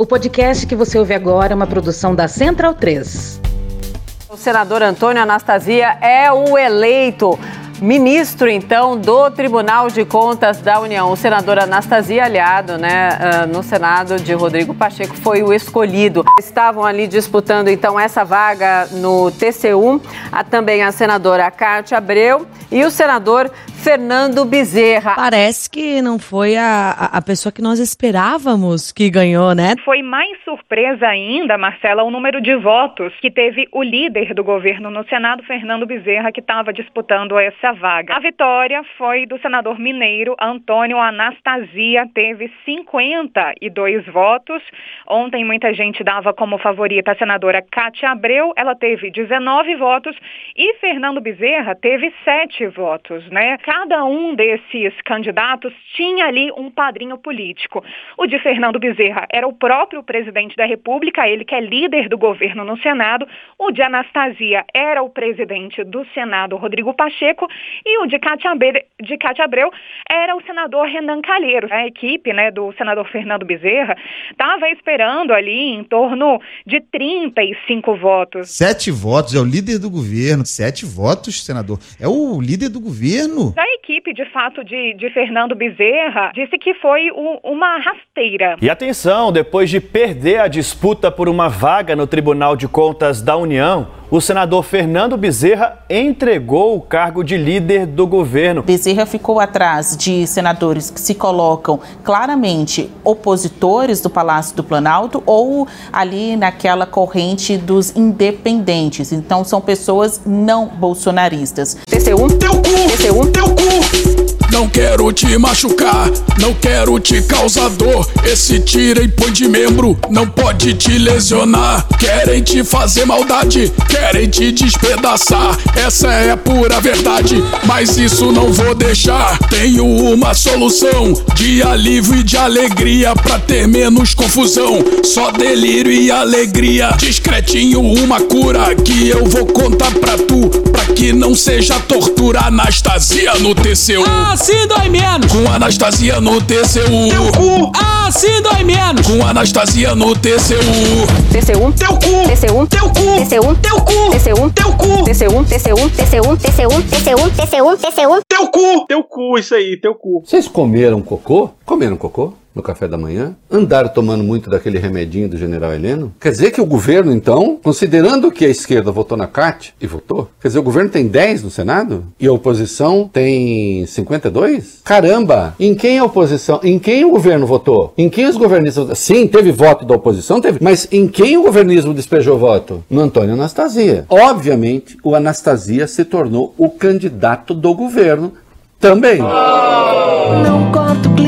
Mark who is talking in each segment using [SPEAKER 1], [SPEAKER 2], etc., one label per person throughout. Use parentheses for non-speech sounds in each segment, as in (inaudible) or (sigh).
[SPEAKER 1] O podcast que você ouve agora é uma produção da Central 3.
[SPEAKER 2] O senador Antônio Anastasia é o eleito ministro, então, do Tribunal de Contas da União. O senador Anastasia, aliado né, ah, no Senado de Rodrigo Pacheco, foi o escolhido. Estavam ali disputando, então, essa vaga no TCU, a, também a senadora Cátia Abreu e o senador Fernando Bezerra.
[SPEAKER 3] Parece que não foi a, a pessoa que nós esperávamos que ganhou, né?
[SPEAKER 4] Foi mais surpresa ainda, Marcela, o número de votos que teve o líder do governo no Senado, Fernando Bezerra, que estava disputando essa vaga. A vitória foi do senador mineiro Antônio Anastasia, teve 52 votos. Ontem muita gente dava como favorita a senadora Cátia Abreu, ela teve 19 votos e Fernando Bezerra teve 7 votos, né? Cada um desses candidatos tinha ali um padrinho político. O de Fernando Bezerra era o próprio presidente da República, ele que é líder do governo no Senado. O de Anastasia era o presidente do Senado, Rodrigo Pacheco. E o de Cátia Abreu, era o senador Renan Calheiros. A equipe né, do senador Fernando Bezerra estava esperando ali em torno de 35 votos.
[SPEAKER 5] Sete votos, é o líder do governo. Sete votos, senador. É o líder do governo.
[SPEAKER 4] A equipe, de fato, de, de Fernando Bezerra disse que foi uma rasteira.
[SPEAKER 6] E atenção, depois de perder a disputa por uma vaga no Tribunal de Contas da União, o senador Fernando Bezerra entregou o cargo de líder do governo.
[SPEAKER 7] Bezerra ficou atrás de senadores que se colocam claramente opositores do Palácio do Planalto ou ali naquela corrente dos independentes. Então são pessoas não bolsonaristas.
[SPEAKER 2] TC1, teu cu, TC1, teu cu.
[SPEAKER 8] Não quero te machucar, não quero te causar dor. Esse tira e põe de membro não pode te lesionar. Querem te fazer maldade, querem te despedaçar. Essa é a pura verdade, mas isso não vou deixar. Tenho uma solução de alívio e de alegria pra ter menos confusão. Só delírio e alegria. Discretinho, uma cura que eu vou contar pra tu, pra que não seja tortura. Anastasia no TCU.
[SPEAKER 9] Assim dói menos.
[SPEAKER 8] Com Anastasia no TCU.
[SPEAKER 9] Teu cu. Assim dói menos.
[SPEAKER 8] Com Anastasia no TCU.
[SPEAKER 2] TC1,
[SPEAKER 9] Teu cu.
[SPEAKER 2] TC1,
[SPEAKER 9] Teu cu.
[SPEAKER 2] TC1,
[SPEAKER 9] Teu cu.
[SPEAKER 2] TC1,
[SPEAKER 9] Teu cu.
[SPEAKER 2] TC1, TC1, TC1, TC1, TC1, TC1, TC1.
[SPEAKER 9] Teu cu. Teu cu, isso aí, teu cu.
[SPEAKER 10] Vocês comeram cocô? Comeram cocô? No café da manhã? Andaram tomando muito daquele remedinho do general Heleno? Quer dizer que o governo, então, considerando que a esquerda votou na CAT, e votou, quer dizer, o governo tem 10 no Senado? E a oposição tem 52? Caramba! Em quem a oposição, em quem o governo votou? Em quem os governistas Sim, teve voto da oposição, teve, mas em quem o governismo despejou voto? No Antônio Anastasia. Obviamente, o Anastasia se tornou o candidato do governo também.
[SPEAKER 11] Não corta o clima.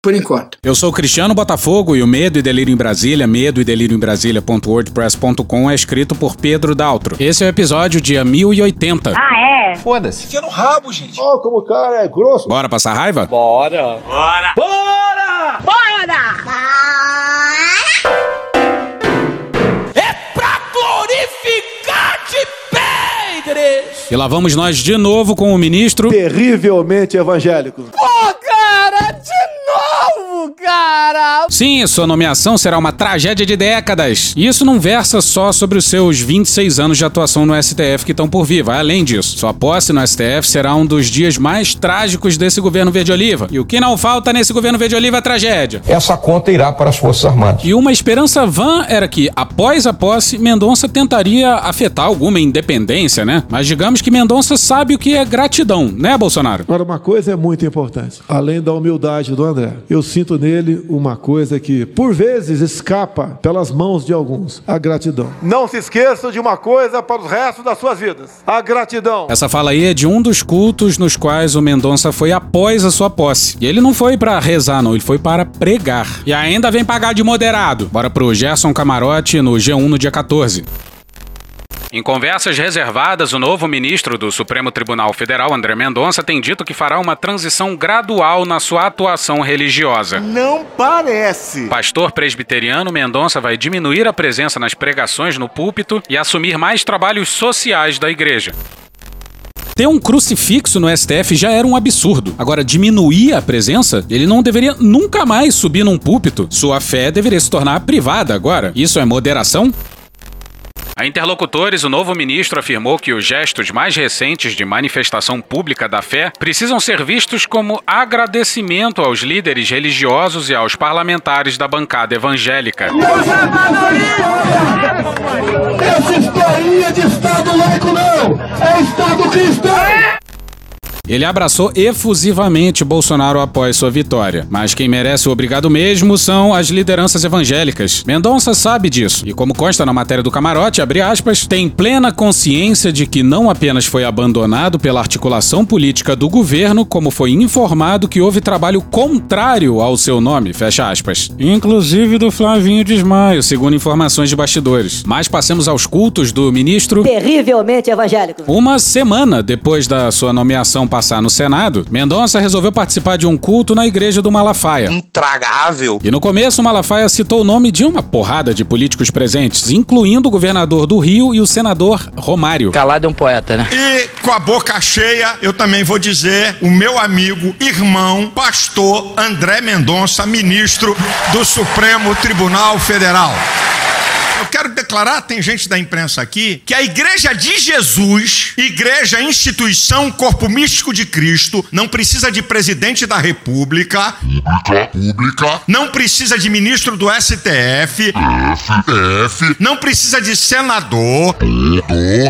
[SPEAKER 9] Por enquanto.
[SPEAKER 12] Eu sou o Cristiano Botafogo e o Medo e Delírio em Brasília, medo e delírio em Brasília.wordpress.com é escrito por Pedro Daltro. Esse é o episódio dia 1080.
[SPEAKER 2] Ah, é?
[SPEAKER 9] Foda-se. Enfia no rabo, gente.
[SPEAKER 5] Ó, como o cara é grosso.
[SPEAKER 12] Bora passar raiva?
[SPEAKER 6] Bora!
[SPEAKER 9] Bora. Bora. É pra glorificar de pedres.
[SPEAKER 12] E lá vamos nós de novo com o ministro.
[SPEAKER 5] Terrivelmente evangélico.
[SPEAKER 9] De novo, cara.
[SPEAKER 12] Sim, sua nomeação será uma tragédia de décadas. E isso não versa só sobre os seus 26 anos de atuação no STF que estão por vir. Vai além disso. Sua posse no STF será um dos dias mais trágicos desse governo verde-oliva. E o que não falta nesse governo verde-oliva é tragédia.
[SPEAKER 13] Essa conta irá para as Forças Armadas.
[SPEAKER 12] E uma esperança vã era que, após a posse, Mendonça tentaria afetar alguma independência, né? Mas digamos que Mendonça sabe o que é gratidão, né, Bolsonaro?
[SPEAKER 14] Agora, uma coisa é muito importante. Além da humildade do André, eu sinto nele uma coisa que, por vezes, escapa pelas mãos de alguns: a gratidão. Não se esqueçam de uma coisa para os restos das suas vidas: a gratidão.
[SPEAKER 12] Essa fala aí é de um dos cultos nos quais o Mendonça foi após a sua posse. E ele não foi pra rezar, não, ele foi para pregar. E ainda vem pagar de moderado. Bora pro Gerson Camarote no G1 no dia 14. Em conversas reservadas, o novo ministro do Supremo Tribunal Federal, André Mendonça, tem dito que fará uma transição gradual na sua atuação religiosa.
[SPEAKER 15] Não parece.
[SPEAKER 12] Pastor presbiteriano, Mendonça vai diminuir a presença nas pregações no púlpito e assumir mais trabalhos sociais da igreja. Ter um crucifixo no STF já era um absurdo. Agora, diminuir a presença? Ele não deveria nunca mais subir num púlpito. Sua fé deveria se tornar privada agora. Isso é moderação? A interlocutores, o novo ministro afirmou que os gestos mais recentes de manifestação pública da fé precisam ser vistos como agradecimento aos líderes religiosos e aos parlamentares da bancada evangélica.
[SPEAKER 15] Essa de Estado laico não! É Estado cristão!
[SPEAKER 12] Ele abraçou efusivamente Bolsonaro após sua vitória. Mas quem merece o obrigado mesmo são as lideranças evangélicas. Mendonça sabe disso. E como consta na matéria do camarote, abre aspas, tem plena consciência de que não apenas foi abandonado pela articulação política do governo, como foi informado que houve trabalho contrário ao seu nome, fecha aspas. Inclusive do Flavinho Desmaio, segundo informações de bastidores. Mas passemos aos cultos do ministro.
[SPEAKER 16] Terrivelmente evangélico.
[SPEAKER 12] Uma semana depois da sua nomeação passar no Senado, Mendonça resolveu participar de um culto na igreja do Malafaia.
[SPEAKER 15] Intragável.
[SPEAKER 12] E no começo, o Malafaia citou o nome de uma porrada de políticos presentes, incluindo o governador do Rio e o senador Romário.
[SPEAKER 17] Calado é um poeta, né?
[SPEAKER 18] E com a boca cheia, eu também vou dizer o meu amigo, irmão, pastor André Mendonça, ministro do Supremo Tribunal Federal. Declarar, tem gente da imprensa aqui, que a Igreja de Jesus, Igreja Instituição Corpo Místico de Cristo, não precisa de presidente da República, pública, não precisa de ministro do STF, STF, não precisa de senador, do,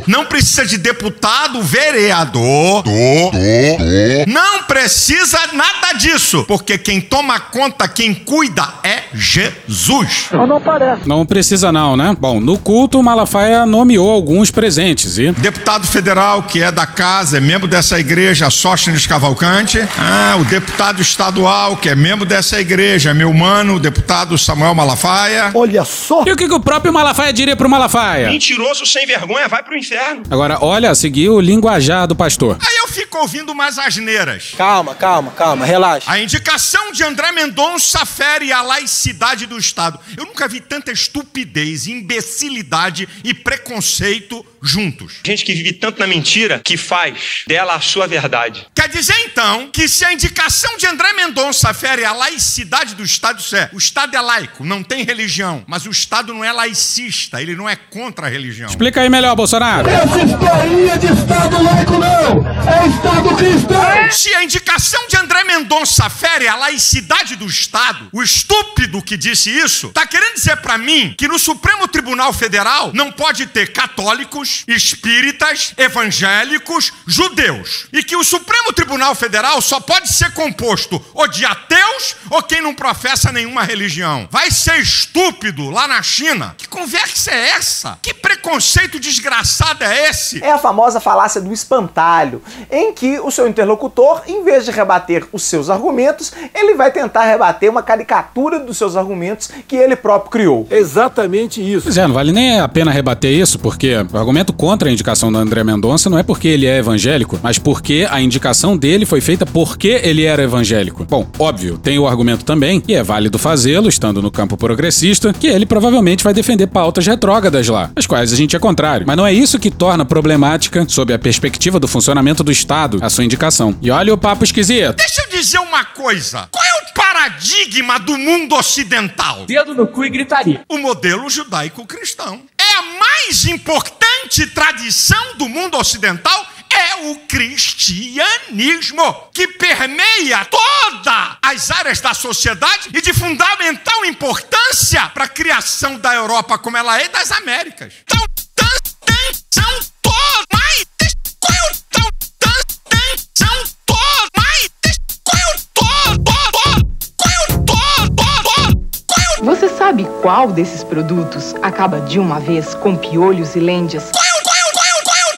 [SPEAKER 18] não precisa de deputado, vereador, do, do, do, não precisa nada disso, porque quem toma conta, quem cuida é Jesus.
[SPEAKER 16] Não parece.
[SPEAKER 12] Não precisa não, né? Bom, no culto, Malafaia nomeou alguns presentes e...
[SPEAKER 18] Deputado federal que é da casa, é membro dessa igreja, Sóstenes Cavalcante. Ah, o deputado estadual que é membro dessa igreja, meu mano, o deputado Samuel Malafaia.
[SPEAKER 16] Olha só.
[SPEAKER 12] E o que, que o próprio Malafaia diria pro Malafaia?
[SPEAKER 18] Mentiroso sem vergonha, vai pro inferno.
[SPEAKER 12] Agora, olha, seguiu o linguajar do pastor.
[SPEAKER 18] Aí eu fico ouvindo umas asneiras.
[SPEAKER 16] Calma, calma, calma, relaxa.
[SPEAKER 18] A indicação de André Mendonça fere a laicidade do Estado. Eu nunca vi tanta estupidez, imbecilidade e preconceito juntos.
[SPEAKER 19] Gente que vive tanto na mentira que faz dela a sua verdade.
[SPEAKER 18] Quer dizer então que se a indicação de André Mendonça fere a laicidade do Estado, isso é, o Estado é laico, não tem religião, mas o Estado não é laicista, ele não é contra a religião.
[SPEAKER 12] Explica aí melhor, Bolsonaro.
[SPEAKER 15] Essa historinha de Estado laico não! É Estado cristão!
[SPEAKER 18] Se a indicação de André Mendonça fere a laicidade do Estado, o estúpido que disse isso, tá querendo dizer para mim que no Supremo Tribunal Federal não pode ter católicos, espíritas, evangélicos, judeus. E que o Supremo Tribunal Federal só pode ser composto ou de ateus ou quem não professa nenhuma religião. Vai ser estúpido lá na China. Que conversa é essa? Que preconceito desgraçado é esse?
[SPEAKER 20] É a famosa falácia do espantalho, em que o seu interlocutor, em vez de rebater os seus argumentos, ele vai tentar rebater uma caricatura dos seus argumentos que ele próprio criou.
[SPEAKER 14] Exatamente isso.
[SPEAKER 12] Pois é, não vale nem a pena rebater isso, porque o argumento contra a indicação do André Mendonça não é porque ele é evangélico, mas porque a indicação dele foi feita porque ele era evangélico. Bom, óbvio, tem o argumento também, e é válido fazê-lo, estando no campo progressista, que ele provavelmente vai defender pautas retrógradas lá, as quais a gente é contrário. Mas não é isso que torna problemática, sob a perspectiva do funcionamento do Estado, a sua indicação. E olha o papo esquisito.
[SPEAKER 18] Deixa eu dizer uma coisa. Qual é o paradigma do mundo ocidental?
[SPEAKER 17] Dedo no cu e gritaria.
[SPEAKER 18] O modelo judaico-cristão. É a mais importante tradição do mundo ocidental é o cristianismo, que permeia todas as áreas da sociedade e de fundamental importância para a criação da Europa como ela é e das Américas. Então, são qual
[SPEAKER 21] desses produtos acaba de uma vez com piolhos e lêndias?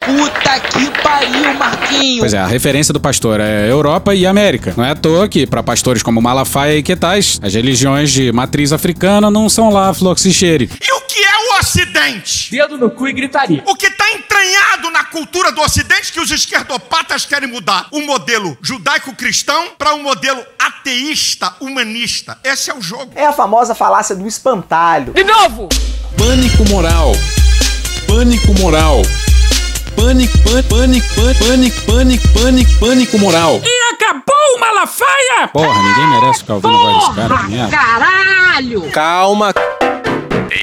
[SPEAKER 17] Puta que pariu, Marquinho!
[SPEAKER 12] Pois é, a referência do pastor é Europa e América. Não é à toa que, para pastores como Malafaia e Quetais, as religiões de matriz africana não são lá fluoxichere.
[SPEAKER 18] E o que é o Ocidente.
[SPEAKER 17] Dedo no cu e gritaria.
[SPEAKER 18] O que está entranhado na cultura do Ocidente que os esquerdopatas querem mudar o modelo judaico-cristão para um modelo ateísta, humanista. Esse é o jogo.
[SPEAKER 20] É a famosa falácia do espantalho.
[SPEAKER 17] De novo!
[SPEAKER 8] Pânico moral. Pânico moral. Pânico, pânico, pânico, pânico, pânico, pânico, pânico moral.
[SPEAKER 17] E acabou o Malafaia!
[SPEAKER 12] Porra, ninguém merece ficar ouvindo vários caras, merda.
[SPEAKER 17] Caralho!
[SPEAKER 22] Calma.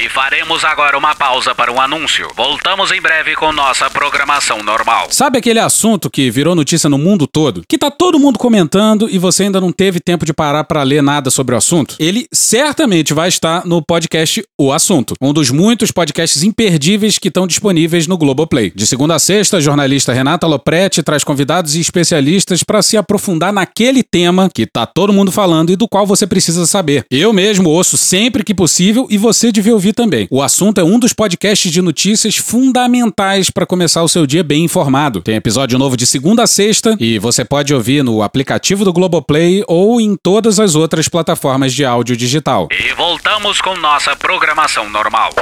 [SPEAKER 23] Faremos agora uma pausa para um anúncio. Voltamos em breve com nossa programação normal.
[SPEAKER 12] Sabe aquele assunto que virou notícia no mundo todo? Que tá todo mundo comentando e você ainda não teve tempo de parar pra ler nada sobre o assunto? Ele certamente vai estar no podcast O Assunto, um dos muitos podcasts imperdíveis que estão disponíveis no Globoplay. De segunda a sexta, a jornalista Renata Lopretti traz convidados e especialistas para se aprofundar naquele tema que tá todo mundo falando e do qual você precisa saber. Eu mesmo ouço sempre que possível e você devia ouvir também. O assunto é um dos podcasts de notícias fundamentais para começar o seu dia bem informado. Tem episódio novo de segunda a sexta e você pode ouvir no aplicativo do Globoplay ou em todas as outras plataformas de áudio digital.
[SPEAKER 23] E voltamos com nossa programação normal.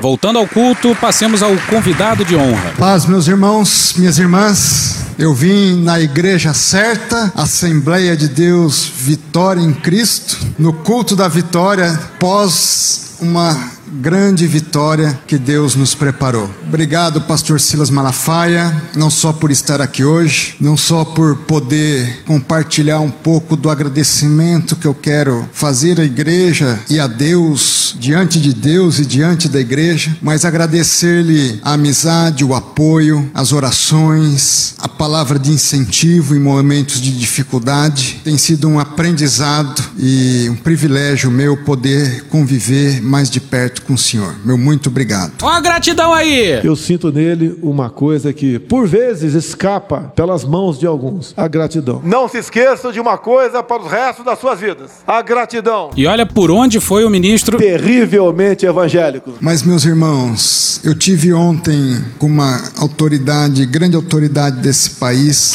[SPEAKER 12] Voltando ao culto, passemos ao convidado de honra.
[SPEAKER 24] Paz, meus irmãos, minhas irmãs. Eu vim na igreja certa, Assembleia de Deus, Vitória em Cristo, no culto da vitória, pós uma grande vitória que Deus nos preparou. Obrigado, pastor Silas Malafaia, não só por estar aqui hoje, não só por poder compartilhar um pouco do agradecimento que eu quero fazer à igreja e a Deus, diante de Deus e diante da igreja, mas agradecer-lhe a amizade, o apoio, as orações, a palavra de incentivo em momentos de dificuldade. Tem sido um aprendizado e um privilégio meu poder conviver mais de perto com o Senhor. Meu muito obrigado.
[SPEAKER 12] Ó a gratidão aí!
[SPEAKER 14] Eu sinto nele uma coisa que, por vezes, escapa pelas mãos de alguns: a gratidão. Não se esqueçam de uma coisa para os restos das suas vidas: a gratidão.
[SPEAKER 12] E olha por onde foi o ministro.
[SPEAKER 14] Terrivelmente evangélico.
[SPEAKER 24] Mas, meus irmãos, eu tive ontem com uma autoridade, grande autoridade desse país.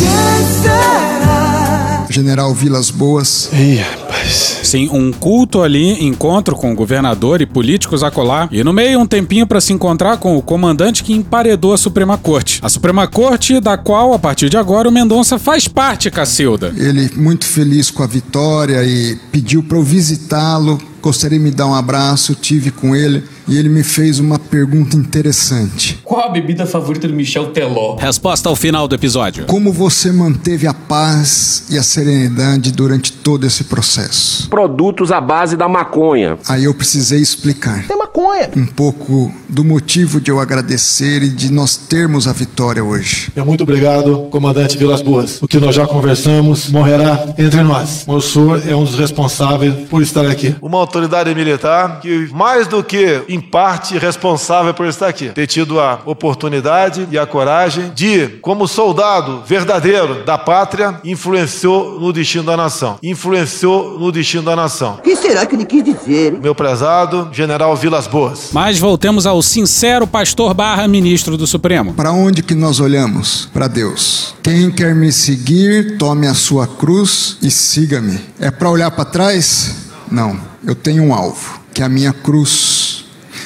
[SPEAKER 24] General Vilas Boas.
[SPEAKER 12] Ih, rapaz. Sim, um culto ali, encontro com o governador e políticos a colar. E no meio, um tempinho para se encontrar com o comandante que emparedou a Suprema Corte. A Suprema Corte, da qual, a partir de agora, o Mendonça faz parte, Cacilda.
[SPEAKER 24] Ele muito feliz com a vitória e pediu para eu visitá-lo. Gostaria de me dar um abraço, tive com ele e ele me fez uma pergunta interessante.
[SPEAKER 17] Qual a bebida favorita do Michel Teló?
[SPEAKER 12] Resposta ao final do episódio.
[SPEAKER 24] Como você manteve a paz e a serenidade durante todo esse processo?
[SPEAKER 22] Produtos à base da maconha.
[SPEAKER 24] Aí eu precisei explicar
[SPEAKER 20] Tem maconha.
[SPEAKER 24] um pouco do motivo de eu agradecer e de nós termos a vitória hoje.
[SPEAKER 14] Meu muito obrigado, comandante Vilas Boas. O que nós já conversamos morrerá entre nós. O senhor é um dos responsáveis por estar aqui. Uma autoridade militar que, mais do que em parte responsável por estar aqui, ter tido a oportunidade e a coragem de, como soldado verdadeiro da pátria, influenciou no destino da nação. Influenciou no destino da nação.
[SPEAKER 25] O que será que ele quis dizer?
[SPEAKER 14] Meu prezado General Vilas Boas.
[SPEAKER 12] Mas voltemos ao sincero pastor barra ministro do Supremo.
[SPEAKER 24] Para onde que nós olhamos? Para Deus. Quem quer me seguir, tome a sua cruz e siga-me. É para olhar para trás? Não. Eu tenho um alvo, que é a minha cruz.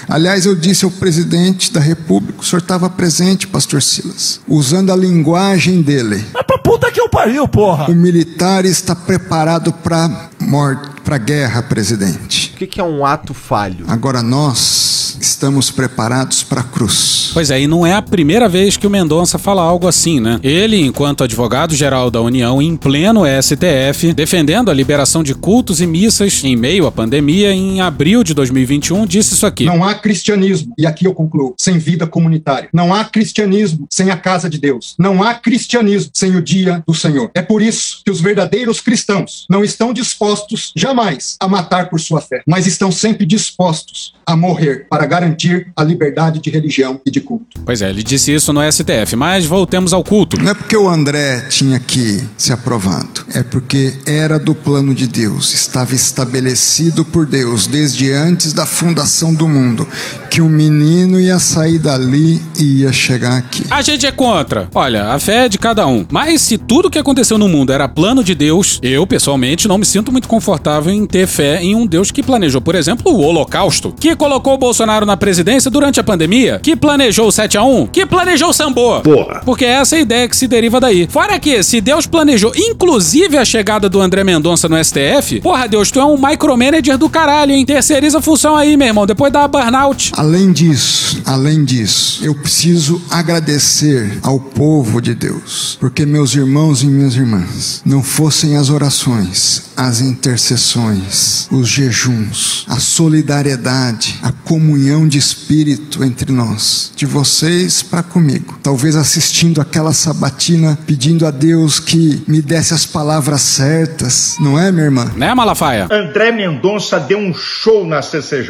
[SPEAKER 24] Aliás, eu disse ao presidente da República, o senhor estava presente, pastor Silas, usando a linguagem dele.
[SPEAKER 14] É pra puta que eu pariu, porra!
[SPEAKER 24] O militar está preparado para morte, para guerra, presidente.
[SPEAKER 26] O que, é um ato falho?
[SPEAKER 24] Agora nós estamos preparados para a cruz.
[SPEAKER 12] Pois é, e não é a primeira vez que o Mendonça fala algo assim, né? Ele, enquanto advogado-geral da União, em pleno STF, defendendo a liberação de cultos e missas em meio à pandemia, em abril de 2021, disse isso aqui.
[SPEAKER 27] Não há cristianismo, e aqui eu concluo, sem vida comunitária. Não há cristianismo sem a casa de Deus. Não há cristianismo sem o dia do Senhor. É por isso que os verdadeiros cristãos não estão dispostos jamais a matar por sua fé, mas estão sempre dispostos a morrer para garantir a liberdade de religião e de culto.
[SPEAKER 12] Pois é, ele disse isso no STF, mas voltemos ao culto.
[SPEAKER 24] Não é porque o André tinha que ser aprovado, é porque era do plano de Deus, estava estabelecido por Deus desde antes da fundação do mundo, que o menino ia sair dali e ia chegar aqui.
[SPEAKER 12] A gente é contra. Olha, a fé é de cada um. Mas se tudo que aconteceu no mundo era plano de Deus, eu, pessoalmente, não me sinto muito confortável em ter fé em um Deus que planejou, por exemplo, o Holocausto, que colocou o Bolsonaro na presidência durante a pandemia? Que planejou o 7x1? Que planejou o Sambô?
[SPEAKER 10] Porra.
[SPEAKER 12] Porque essa é a ideia que se deriva daí. Fora que, se Deus planejou, inclusive a chegada do André Mendonça no STF, porra, Deus, tu é um micromanager do caralho, hein? Terceiriza a função aí, meu irmão, depois dá burnout.
[SPEAKER 24] Além disso, além disso, eu preciso agradecer ao povo de Deus, porque meus irmãos e minhas irmãs, não fossem as orações, as intercessões, os jejuns, a solidariedade, a comunhão de espírito entre nós, de vocês para comigo. Talvez assistindo aquela sabatina, pedindo a Deus que me desse as palavras certas, não é, minha irmã?
[SPEAKER 12] Né, Malafaia?
[SPEAKER 18] André Mendonça deu um show na CCJ.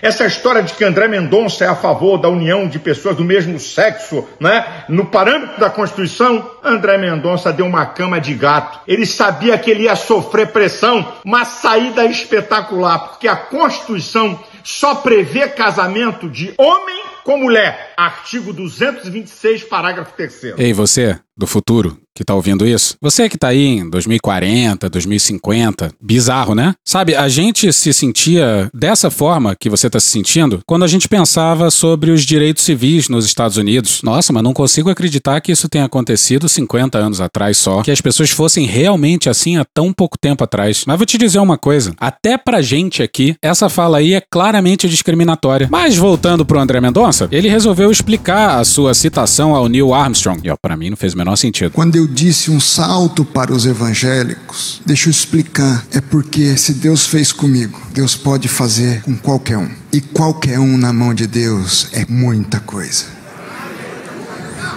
[SPEAKER 18] Essa história de que André Mendonça é a favor da união de pessoas do mesmo sexo, né? No parâmetro da Constituição, André Mendonça deu uma cama de gato. Ele sabia que ele ia sofrer pressão, uma saída espetacular, porque a Constituição só prevê casamento de homem com mulher. Artigo 226, parágrafo 3
[SPEAKER 12] Ei, você, do futuro, que tá ouvindo isso? Você que tá aí em 2040, 2050, bizarro, né? Sabe, a gente se sentia dessa forma que você tá se sentindo quando a gente pensava sobre os direitos civis nos Estados Unidos. Nossa, mas não consigo acreditar que isso tenha acontecido 50 anos atrás só, que as pessoas fossem realmente assim há tão pouco tempo atrás. Mas vou te dizer uma coisa, até pra gente aqui, essa fala aí é claramente discriminatória. Mas voltando pro André Mendonça, ele resolveu explicar a sua citação ao Neil Armstrong. E ó, pra mim não fez o menor sentido.
[SPEAKER 24] Quando eu disse um salto para os evangélicos, deixa eu explicar. É porque se Deus fez comigo, Deus pode fazer com qualquer um. E qualquer um na mão de Deus é muita coisa.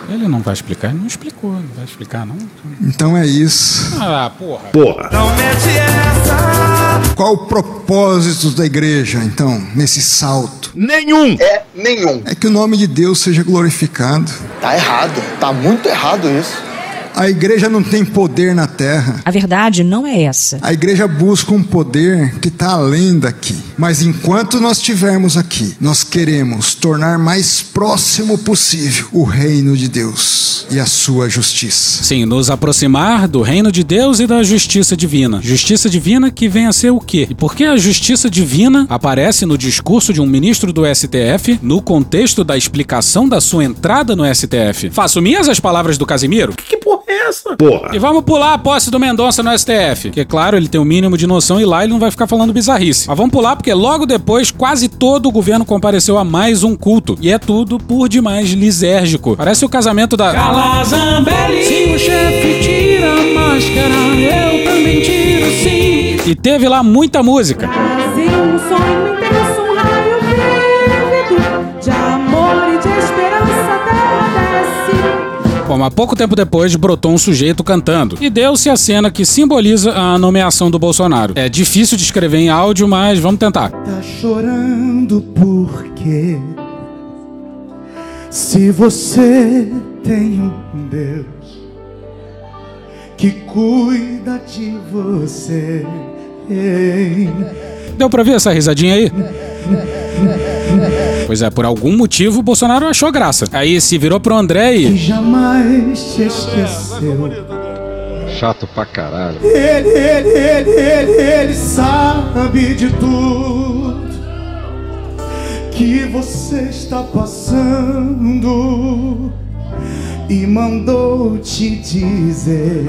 [SPEAKER 12] Ele não vai explicar, ele não explicou, não vai explicar não.
[SPEAKER 24] Então é isso.
[SPEAKER 12] Ah, porra.
[SPEAKER 10] Porra.
[SPEAKER 24] Qual o propósito da igreja, então, nesse salto?
[SPEAKER 10] Nenhum.
[SPEAKER 24] É nenhum. É que o nome de Deus seja glorificado.
[SPEAKER 28] Tá errado. Tá muito errado isso.
[SPEAKER 24] A igreja não tem poder na terra.
[SPEAKER 29] A verdade não é essa.
[SPEAKER 24] A igreja busca um poder que está além daqui. Mas enquanto nós estivermos aqui, nós queremos tornar mais próximo possível o reino de Deus e a sua justiça.
[SPEAKER 12] Sim, nos aproximar do reino de Deus e da justiça divina. Justiça divina que vem a ser o quê? E por que a justiça divina aparece no discurso de um ministro do STF no contexto da explicação da sua entrada no STF? Faço minhas as palavras do Casimiro?
[SPEAKER 10] Que porra é essa? Porra.
[SPEAKER 12] E vamos pular a posse do Mendonça no STF. Que, claro, ele tem o mínimo de noção e lá ele não vai ficar falando bizarrice. Mas vamos pular porque logo depois quase todo o governo compareceu a mais um culto. E é tudo por demais lisérgico. Parece o casamento da.
[SPEAKER 8] Calazambelli.
[SPEAKER 12] Se o chefe tira a máscara, eu também tiro sim. E teve lá muita música.
[SPEAKER 30] Um sonho
[SPEAKER 12] Bom, mas pouco tempo depois brotou um sujeito cantando. E deu-se a cena que simboliza a nomeação do Bolsonaro. É difícil de escrever em áudio, mas vamos tentar.
[SPEAKER 31] Tá chorando por quê? Se você tem um Deus que cuida de você. Ei.
[SPEAKER 12] Deu pra ver essa risadinha aí? (laughs) Pois é, por algum motivo o Bolsonaro achou graça. Aí se virou pro André
[SPEAKER 31] Que
[SPEAKER 12] e.
[SPEAKER 31] jamais te esqueceu.
[SPEAKER 13] Chato pra caralho.
[SPEAKER 31] Ele, ele, ele, ele, ele sabe de tudo que você está passando e mandou te dizer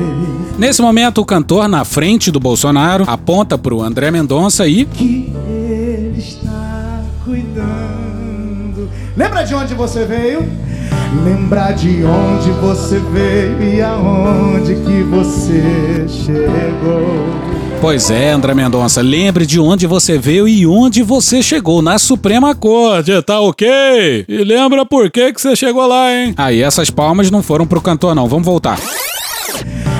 [SPEAKER 12] Nesse momento, o cantor na frente do Bolsonaro aponta pro André Mendonça e.
[SPEAKER 31] que ele está. Lembra de onde você veio? Lembra de onde você veio e aonde que você chegou.
[SPEAKER 12] Pois é, André Mendonça, lembre de onde você veio e onde você chegou na Suprema Corte, tá ok? E lembra por que, que você chegou lá, hein? Aí essas palmas não foram pro cantor, não. Vamos voltar.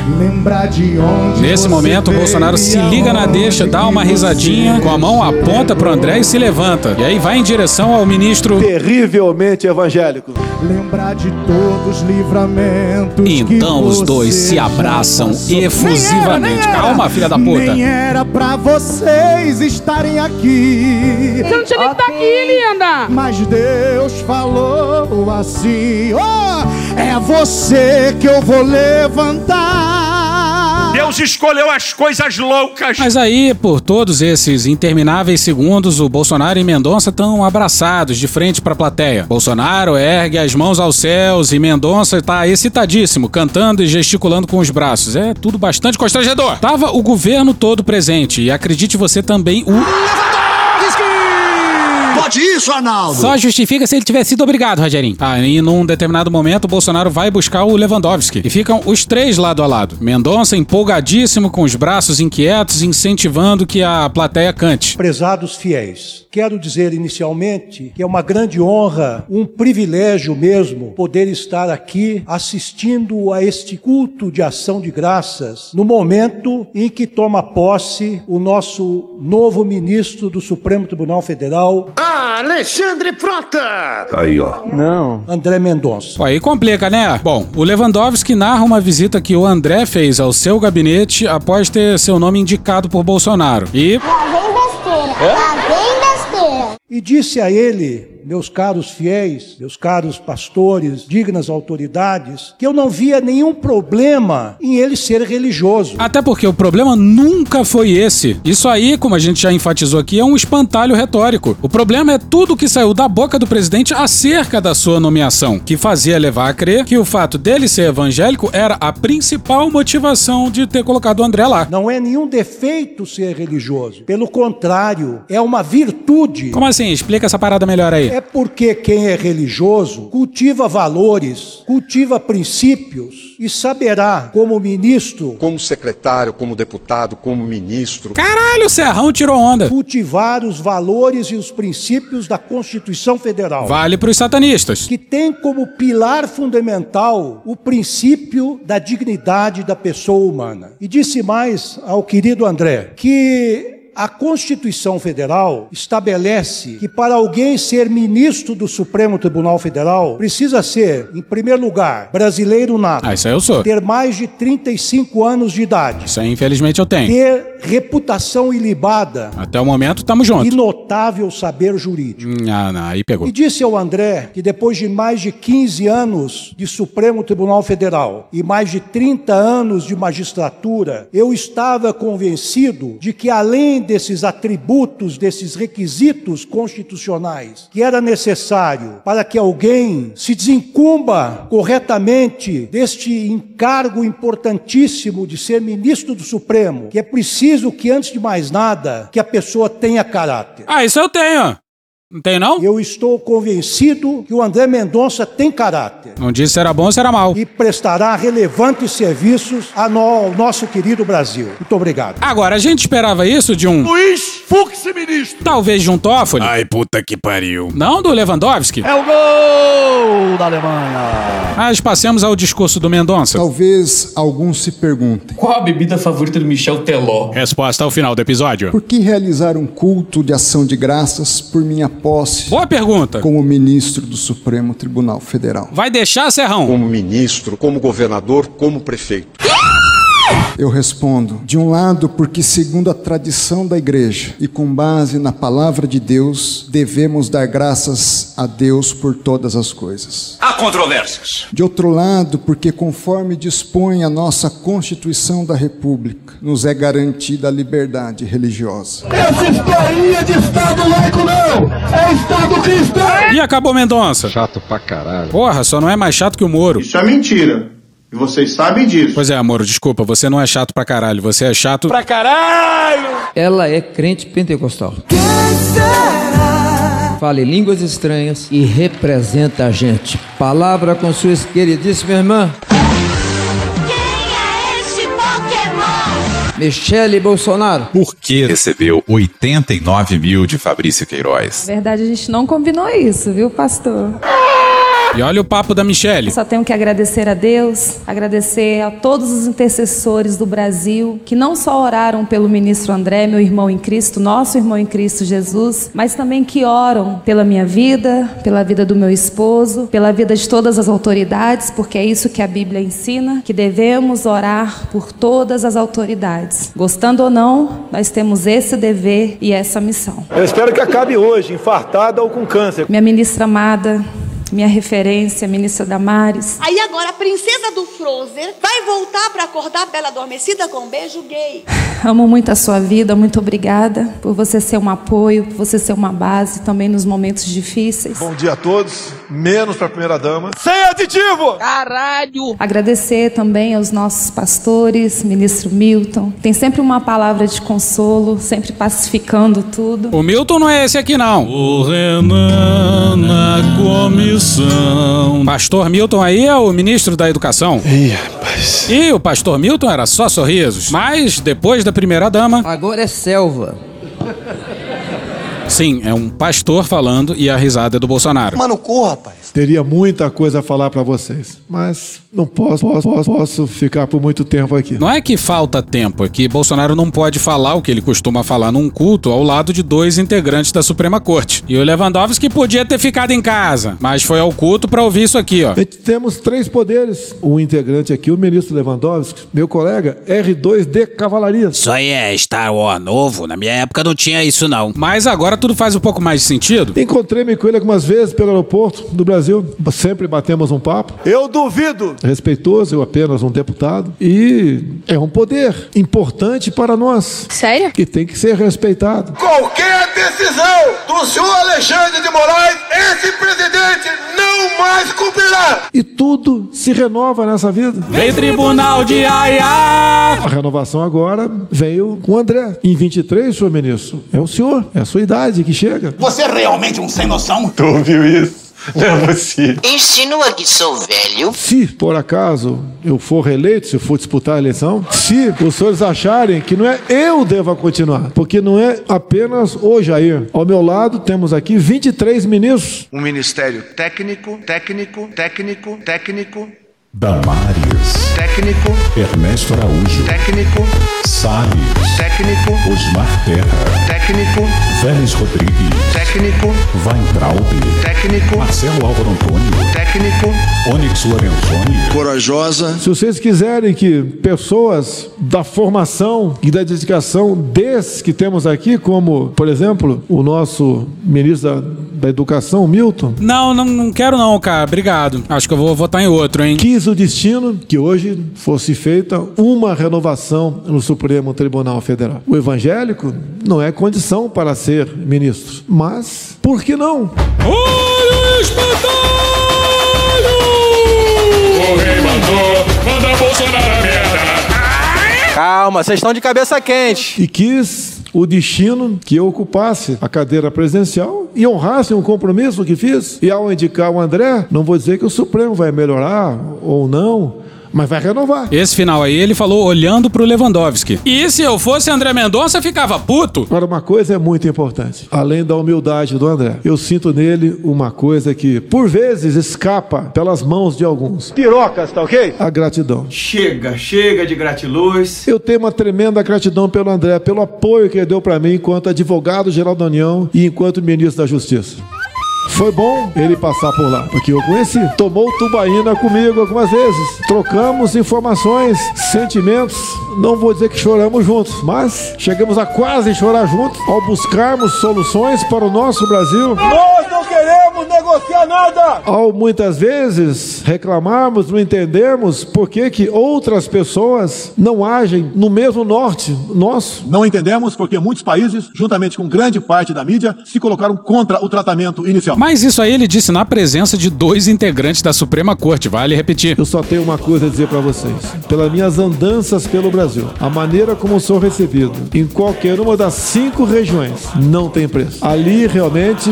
[SPEAKER 31] Lembra de onde
[SPEAKER 12] Nesse momento, o Bolsonaro se liga na deixa, dá uma risadinha, com a mão aponta pro André e se levanta. E aí vai em direção ao ministro.
[SPEAKER 14] Terrivelmente evangélico.
[SPEAKER 31] Lembrar de todos os livramentos. que
[SPEAKER 12] Então os dois se abraçam efusivamente.
[SPEAKER 31] Nem era, nem era.
[SPEAKER 12] Calma, filha da puta.
[SPEAKER 31] Nem era pra vocês estarem aqui.
[SPEAKER 8] Você não tinha nem que estar aqui, linda.
[SPEAKER 31] Mas Deus falou assim: ó, é você que eu vou levantar.
[SPEAKER 18] Deus escolheu as coisas loucas.
[SPEAKER 12] Mas aí, por todos esses intermináveis segundos, o Bolsonaro e Mendonça estão abraçados de frente pra plateia. Bolsonaro ergue as mãos aos céus e Mendonça tá excitadíssimo, cantando e gesticulando com os braços. É tudo bastante constrangedor. Tava o governo todo presente e acredite você também o
[SPEAKER 32] Pode isso, Arnaldo!
[SPEAKER 12] Só justifica se ele tivesse sido obrigado, Rogerinho. Ah, e num determinado momento, o Bolsonaro vai buscar o Lewandowski. E ficam os três lado a lado. Mendonça empolgadíssimo, com os braços inquietos, incentivando que a plateia cante.
[SPEAKER 33] Prezados fiéis, quero dizer inicialmente que é uma grande honra, um privilégio mesmo, poder estar aqui assistindo a este culto de ação de graças no momento em que toma posse o nosso novo ministro do Supremo Tribunal Federal.
[SPEAKER 32] Alexandre Frota!
[SPEAKER 22] Aí, ó.
[SPEAKER 33] Não. André Mendonça.
[SPEAKER 12] Aí complica, né? Bom, o Lewandowski narra uma visita que o André fez ao seu gabinete após ter seu nome indicado por Bolsonaro. E.
[SPEAKER 29] Lá vem besteira. Lá vem besteira.
[SPEAKER 33] E disse a ele, meus caros fiéis, meus caros pastores, dignas autoridades, que eu não via nenhum problema em ele ser religioso.
[SPEAKER 12] Até porque o problema nunca foi esse. Isso aí, como a gente já enfatizou aqui, é um espantalho retórico. O problema é tudo que saiu da boca do presidente acerca da sua nomeação, que fazia levar a crer que o fato dele ser evangélico era a principal motivação de ter colocado o André lá.
[SPEAKER 33] Não é nenhum defeito ser religioso. Pelo contrário, é uma virtude.
[SPEAKER 12] Como assim? Explica essa parada melhor aí.
[SPEAKER 33] É porque quem é religioso cultiva valores, cultiva princípios e saberá, como ministro,
[SPEAKER 34] como secretário, como deputado, como ministro,
[SPEAKER 12] Caralho, o Serrão tirou onda.
[SPEAKER 33] cultivar os valores e os princípios da Constituição Federal.
[SPEAKER 12] Vale pros satanistas.
[SPEAKER 33] Que tem como pilar fundamental o princípio da dignidade da pessoa humana. E disse mais ao querido André que a Constituição Federal estabelece que para alguém ser ministro do Supremo Tribunal Federal precisa ser, em primeiro lugar, brasileiro nato.
[SPEAKER 12] Ah, isso aí eu sou.
[SPEAKER 33] Ter mais de 35 anos de idade.
[SPEAKER 12] Isso aí, infelizmente, eu tenho.
[SPEAKER 33] Ter reputação ilibada
[SPEAKER 12] Até o momento, tamo junto.
[SPEAKER 33] e notável saber jurídico.
[SPEAKER 12] Hum, Ah, não, aí pegou.
[SPEAKER 33] E disse ao André que depois de mais de 15 anos de Supremo Tribunal Federal e mais de 30 anos de magistratura, eu estava convencido de que além desses atributos, desses requisitos constitucionais, que era necessário para que alguém se desincumba corretamente deste encargo importantíssimo de ser ministro do Supremo, que é preciso que antes de mais nada, que a pessoa tenha caráter.
[SPEAKER 12] Ah, isso eu tenho. Não tem, não?
[SPEAKER 33] Eu estou convencido que o André Mendonça tem caráter
[SPEAKER 12] Não disse se era bom ou se era mal.
[SPEAKER 33] e prestará relevantes serviços ao nosso querido Brasil. Muito obrigado.
[SPEAKER 12] Agora, a gente esperava isso de um.
[SPEAKER 32] Luiz Fux, ministro!
[SPEAKER 12] Talvez de um Toffoli.
[SPEAKER 8] Ai, puta que pariu.
[SPEAKER 12] Não do Lewandowski.
[SPEAKER 32] É o gol da Alemanha!
[SPEAKER 12] Mas passemos ao discurso do Mendonça.
[SPEAKER 27] Talvez alguns se perguntem:
[SPEAKER 35] Qual a bebida favorita do Michel Teló?
[SPEAKER 12] Resposta ao final do episódio.
[SPEAKER 27] por que realizar um culto de ação de graças por minha posse
[SPEAKER 12] Boa pergunta.
[SPEAKER 27] como ministro do Supremo Tribunal Federal?
[SPEAKER 12] Vai deixar, Serrão?
[SPEAKER 34] como ministro, como governador, como prefeito.
[SPEAKER 27] Eu respondo: de um lado, porque, segundo a tradição da igreja e com base na palavra de Deus, devemos dar graças a Deus por todas as coisas.
[SPEAKER 36] Há controvérsias.
[SPEAKER 27] De outro lado, porque, conforme dispõe a nossa Constituição da República, nos é garantida a liberdade religiosa.
[SPEAKER 15] Essa historinha de Estado laico não! É Estado cristão!
[SPEAKER 12] E acabou Mendonça.
[SPEAKER 13] Chato pra caralho.
[SPEAKER 12] Porra, só não é mais chato que o Moro.
[SPEAKER 26] Isso é mentira. E vocês sabem disso.
[SPEAKER 12] Pois é, Moro, desculpa, você não é chato pra caralho, você é chato.
[SPEAKER 35] Pra caralho!
[SPEAKER 37] Ela é crente pentecostal. Fala em línguas estranhas e representa a gente. Palavra com sua queridíssima irmã. Michele Bolsonaro.
[SPEAKER 38] Por que recebeu 89 mil de Fabrício Queiroz?
[SPEAKER 39] Na verdade, a gente não combinou isso, viu, pastor?
[SPEAKER 12] E olha o papo da Michelle.
[SPEAKER 39] Só tenho que agradecer a Deus, agradecer a todos os intercessores do Brasil que não só oraram pelo ministro André, meu irmão em Cristo, nosso irmão em Cristo Jesus, mas também que oram pela minha vida, pela vida do meu esposo, pela vida de todas as autoridades, porque é isso que a Bíblia ensina, que devemos orar por todas as autoridades. Gostando ou não, nós temos esse dever e essa missão.
[SPEAKER 14] Eu espero que acabe hoje, infartada ou com câncer.
[SPEAKER 39] Minha ministra amada, minha referência, ministra Damares.
[SPEAKER 40] Aí agora a princesa do Frozen vai voltar para acordar a Bela Adormecida com um beijo gay. (laughs)
[SPEAKER 39] Amo muito a sua vida, muito obrigada por você ser um apoio, por você ser uma base também nos momentos difíceis.
[SPEAKER 14] Bom dia a todos, menos para a primeira dama. Sem aditivo!
[SPEAKER 39] Caralho! Agradecer também aos nossos pastores, ministro Milton. Tem sempre uma palavra de consolo, sempre pacificando tudo.
[SPEAKER 12] O Milton não é esse aqui, não. O Renan na comissão. Pastor Milton aí é o ministro da Educação.
[SPEAKER 14] Ih, rapaz.
[SPEAKER 12] E o pastor Milton era só sorrisos. Mas depois da primeira dama.
[SPEAKER 37] Agora é selva.
[SPEAKER 12] Sim, é um pastor falando e a risada é do Bolsonaro.
[SPEAKER 41] Mano, corra, rapaz.
[SPEAKER 14] Teria muita coisa a falar para vocês, mas não posso, posso, posso ficar por muito tempo aqui.
[SPEAKER 12] Não é que falta tempo, é que Bolsonaro não pode falar o que ele costuma falar num culto ao lado de dois integrantes da Suprema Corte. E o Lewandowski podia ter ficado em casa, mas foi ao culto para ouvir isso aqui, ó.
[SPEAKER 14] Temos três poderes. O integrante aqui, o ministro Lewandowski, meu colega, R2 de Cavalaria.
[SPEAKER 36] Isso aí é Star Wars novo, na minha época não tinha isso não.
[SPEAKER 12] Mas agora tudo faz um pouco mais de sentido.
[SPEAKER 14] Encontrei-me com ele algumas vezes pelo aeroporto do Brasil. Sempre batemos um papo.
[SPEAKER 32] Eu duvido.
[SPEAKER 14] Respeitoso, eu apenas um deputado. E é um poder importante para nós.
[SPEAKER 40] Sério?
[SPEAKER 14] Que tem que ser respeitado.
[SPEAKER 15] Qualquer decisão do senhor Alexandre de Moraes, esse presidente não mais cumprirá.
[SPEAKER 14] E tudo se renova nessa vida.
[SPEAKER 12] Vem tribunal de Aiá!
[SPEAKER 14] A renovação agora veio com o André. Em 23, senhor ministro, é o senhor, é a sua idade que chega.
[SPEAKER 15] Você é realmente um sem noção?
[SPEAKER 14] Tu ouviu isso? Não é possível.
[SPEAKER 36] Insinua que sou velho.
[SPEAKER 14] Se, por acaso, eu for reeleito, se eu for disputar a eleição, se os senhores acharem que não é eu deva continuar, porque não é apenas o Jair. Ao meu lado temos aqui 23 ministros.
[SPEAKER 26] Um ministério técnico, técnico, técnico, técnico,
[SPEAKER 38] Damares,
[SPEAKER 26] técnico,
[SPEAKER 38] Ernesto Araújo,
[SPEAKER 26] técnico,
[SPEAKER 38] Salles,
[SPEAKER 26] técnico,
[SPEAKER 38] Osmar Terra,
[SPEAKER 26] técnico,
[SPEAKER 38] Vélez Rodrigues,
[SPEAKER 26] técnico,
[SPEAKER 38] Weintraub,
[SPEAKER 26] técnico,
[SPEAKER 38] Marcelo Álvaro Antônio,
[SPEAKER 26] técnico,
[SPEAKER 38] Onyx Lorenzoni,
[SPEAKER 41] Corajosa.
[SPEAKER 14] Se vocês quiserem que pessoas da formação e da dedicação desses que temos aqui, como, por exemplo, o nosso ministro da, da Educação, Milton,
[SPEAKER 12] Não, não, não quero não, cara. Obrigado. Acho que eu vou votar em outro, hein?
[SPEAKER 14] Quis o destino que hoje fosse feita uma renovação no Supremo Tribunal Federal. O evangélico não é condição para ser ministro, mas por que não?
[SPEAKER 8] Olha o espantalho! O rei mandou, manda Bolsonaro a merda.
[SPEAKER 42] Calma, vocês estão de cabeça quente.
[SPEAKER 14] E quis o destino que eu ocupasse a cadeira presidencial e honrasse um compromisso que fiz. E ao indicar o André, não vou dizer que o Supremo vai melhorar ou não, mas vai renovar.
[SPEAKER 12] Esse final aí ele falou olhando pro Lewandowski. E se eu fosse André Mendonça, ficava puto.
[SPEAKER 14] Agora, uma coisa é muito importante. Além da humildade do André, eu sinto nele uma coisa que, por vezes, escapa pelas mãos de alguns.
[SPEAKER 32] Pirocas, tá ok?
[SPEAKER 14] A gratidão.
[SPEAKER 43] Chega, chega de gratiluz.
[SPEAKER 14] Eu tenho uma tremenda gratidão pelo André, pelo apoio que ele deu para mim enquanto advogado-geral da União e enquanto ministro da Justiça. Foi bom ele passar por lá, porque eu conheci. Tomou tubaína comigo algumas vezes. Trocamos informações, sentimentos. Não vou dizer que choramos juntos, mas chegamos a quase chorar juntos ao buscarmos soluções para o nosso Brasil.
[SPEAKER 15] Nós não queremos negociar nada.
[SPEAKER 14] Ao muitas vezes reclamarmos, não entendermos por que, que outras pessoas não agem no mesmo norte nosso.
[SPEAKER 27] Não entendemos porque muitos países, juntamente com grande parte da mídia, se colocaram contra o tratamento inicial.
[SPEAKER 12] Mas isso aí ele disse na presença de dois integrantes da Suprema Corte, vale repetir.
[SPEAKER 14] Eu só tenho uma coisa a dizer para vocês. Pelas minhas andanças pelo Brasil, a maneira como sou recebido em qualquer uma das cinco regiões não tem preço. Ali realmente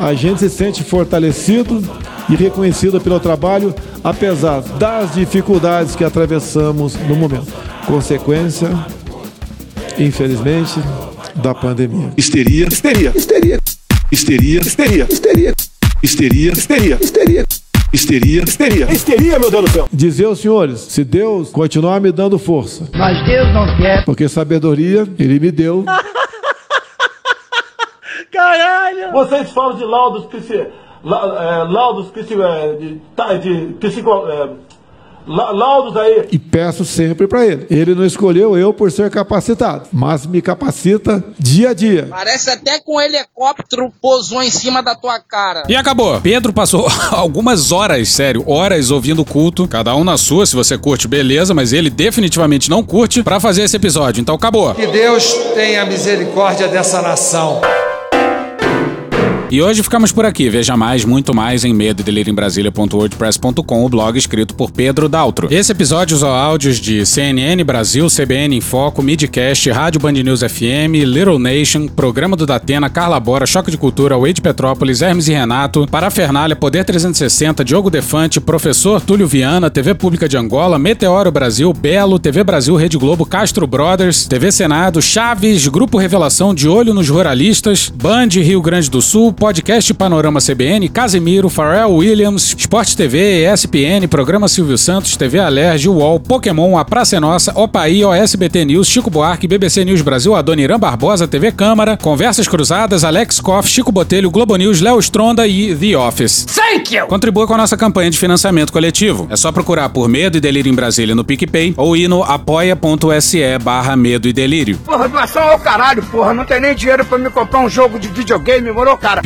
[SPEAKER 14] a gente se sente fortalecido e reconhecido pelo trabalho, apesar das dificuldades que atravessamos no momento. Consequência, infelizmente, da pandemia.
[SPEAKER 34] Histeria,
[SPEAKER 14] Histeria, histeria,
[SPEAKER 34] histeria,
[SPEAKER 14] histeria, histeria,
[SPEAKER 34] histeria,
[SPEAKER 14] histeria, histeria.
[SPEAKER 34] histeria,
[SPEAKER 14] Histeria. Histeria, meu Deus do céu. Dizer aos senhores, se Deus continuar me dando força,
[SPEAKER 15] Mas Deus não quer.
[SPEAKER 14] porque sabedoria Ele me deu,
[SPEAKER 15] Caralho.
[SPEAKER 44] Vocês falam de laudos, psi, la- é, laudos psi, é, de, tá, de psico, é,
[SPEAKER 14] laudos aí. E peço sempre para ele. Ele não escolheu eu por ser capacitado, mas me capacita dia a dia.
[SPEAKER 28] Parece até que um helicóptero pousou em cima da tua cara.
[SPEAKER 12] E acabou. Pedro passou (laughs) algumas horas, sério, horas ouvindo o culto, cada um na sua, se você curte, beleza, mas ele definitivamente não curte, para fazer esse episódio. Então acabou.
[SPEAKER 31] Que Deus tenha misericórdia dessa nação.
[SPEAKER 12] E hoje ficamos por aqui. Veja mais, muito mais em medo o blog escrito por Pedro Daltro. Esse episódio usou áudios de CNN Brasil, CBN em Foco, Midcast, Rádio Band News FM, Little Nation, Programa do Datena, Carla Bora, Choque de Cultura, Wade Petrópolis, Hermes e Renato, Parafernália, Poder 360, Diogo Defante, Professor Túlio Viana, TV Pública de Angola, Meteoro Brasil, Belo, TV Brasil, Rede Globo, Castro Brothers, TV Senado, Chaves, Grupo Revelação de Olho nos Ruralistas, Band Rio Grande do Sul, Podcast Panorama CBN, Casemiro, Pharrell Williams, Sport TV, ESPN, Programa Silvio Santos, TV Alerj, UOL, Pokémon, A Praça é Nossa, Opaí, OSBT News, Chico Buarque, BBC News Brasil, Adoniran Barbosa, TV Câmara, Conversas Cruzadas, Alex Koff, Chico Botelho, Globo News, Léo Stronda e The Office.
[SPEAKER 28] Thank you!
[SPEAKER 12] Contribua com a nossa campanha de financiamento coletivo. É só procurar por Medo e Delírio em Brasília no PicPay ou ir no apoia.se barra Medo e Delírio.
[SPEAKER 28] Porra, doação ao caralho, porra. Não tem nem dinheiro pra me comprar um jogo de videogame, morou, cara?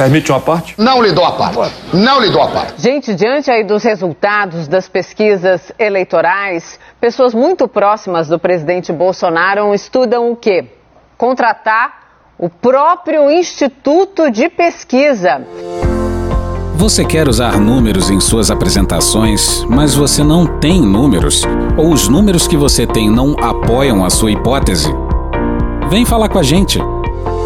[SPEAKER 14] Permite uma parte?
[SPEAKER 26] Não lhe dou a parte. Não lhe dou a parte.
[SPEAKER 45] Gente, diante aí dos resultados das pesquisas eleitorais, pessoas muito próximas do presidente Bolsonaro estudam o quê? Contratar o próprio Instituto de Pesquisa.
[SPEAKER 12] Você quer usar números em suas apresentações, mas você não tem números? Ou os números que você tem não apoiam a sua hipótese? Vem falar com a gente.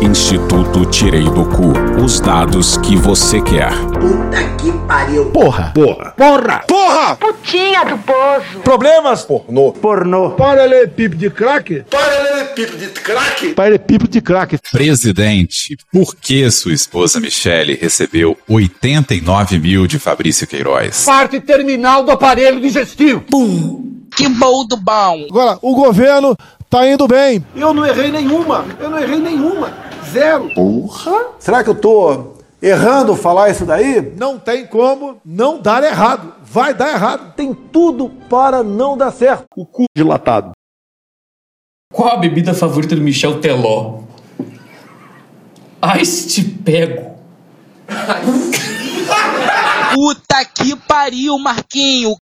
[SPEAKER 12] Instituto Tirei do Cu. Os dados que você quer.
[SPEAKER 28] Puta que pariu.
[SPEAKER 14] Porra.
[SPEAKER 28] Porra.
[SPEAKER 14] Porra.
[SPEAKER 28] Porra. Putinha do poço.
[SPEAKER 14] Problemas?
[SPEAKER 28] Pornô.
[SPEAKER 14] Pornô. Paralelepípedo de crack?
[SPEAKER 15] Paralelepípedo de crack?
[SPEAKER 14] Paralelepípedo de crack.
[SPEAKER 38] Presidente, por que sua esposa Michele recebeu 89 mil de Fabrício Queiroz?
[SPEAKER 28] Parte terminal do aparelho digestivo. Pum. Que bom do bom.
[SPEAKER 14] Agora, o governo tá indo bem.
[SPEAKER 32] Eu não errei nenhuma. Eu não errei nenhuma. Zero.
[SPEAKER 14] Porra. Será que eu tô errando falar isso daí? Não tem como não dar errado. Vai dar errado. Tem tudo para não dar certo. O cu dilatado.
[SPEAKER 35] Qual a bebida favorita do Michel Teló? Ai, se te pego.
[SPEAKER 28] Puta que pariu, Marquinho.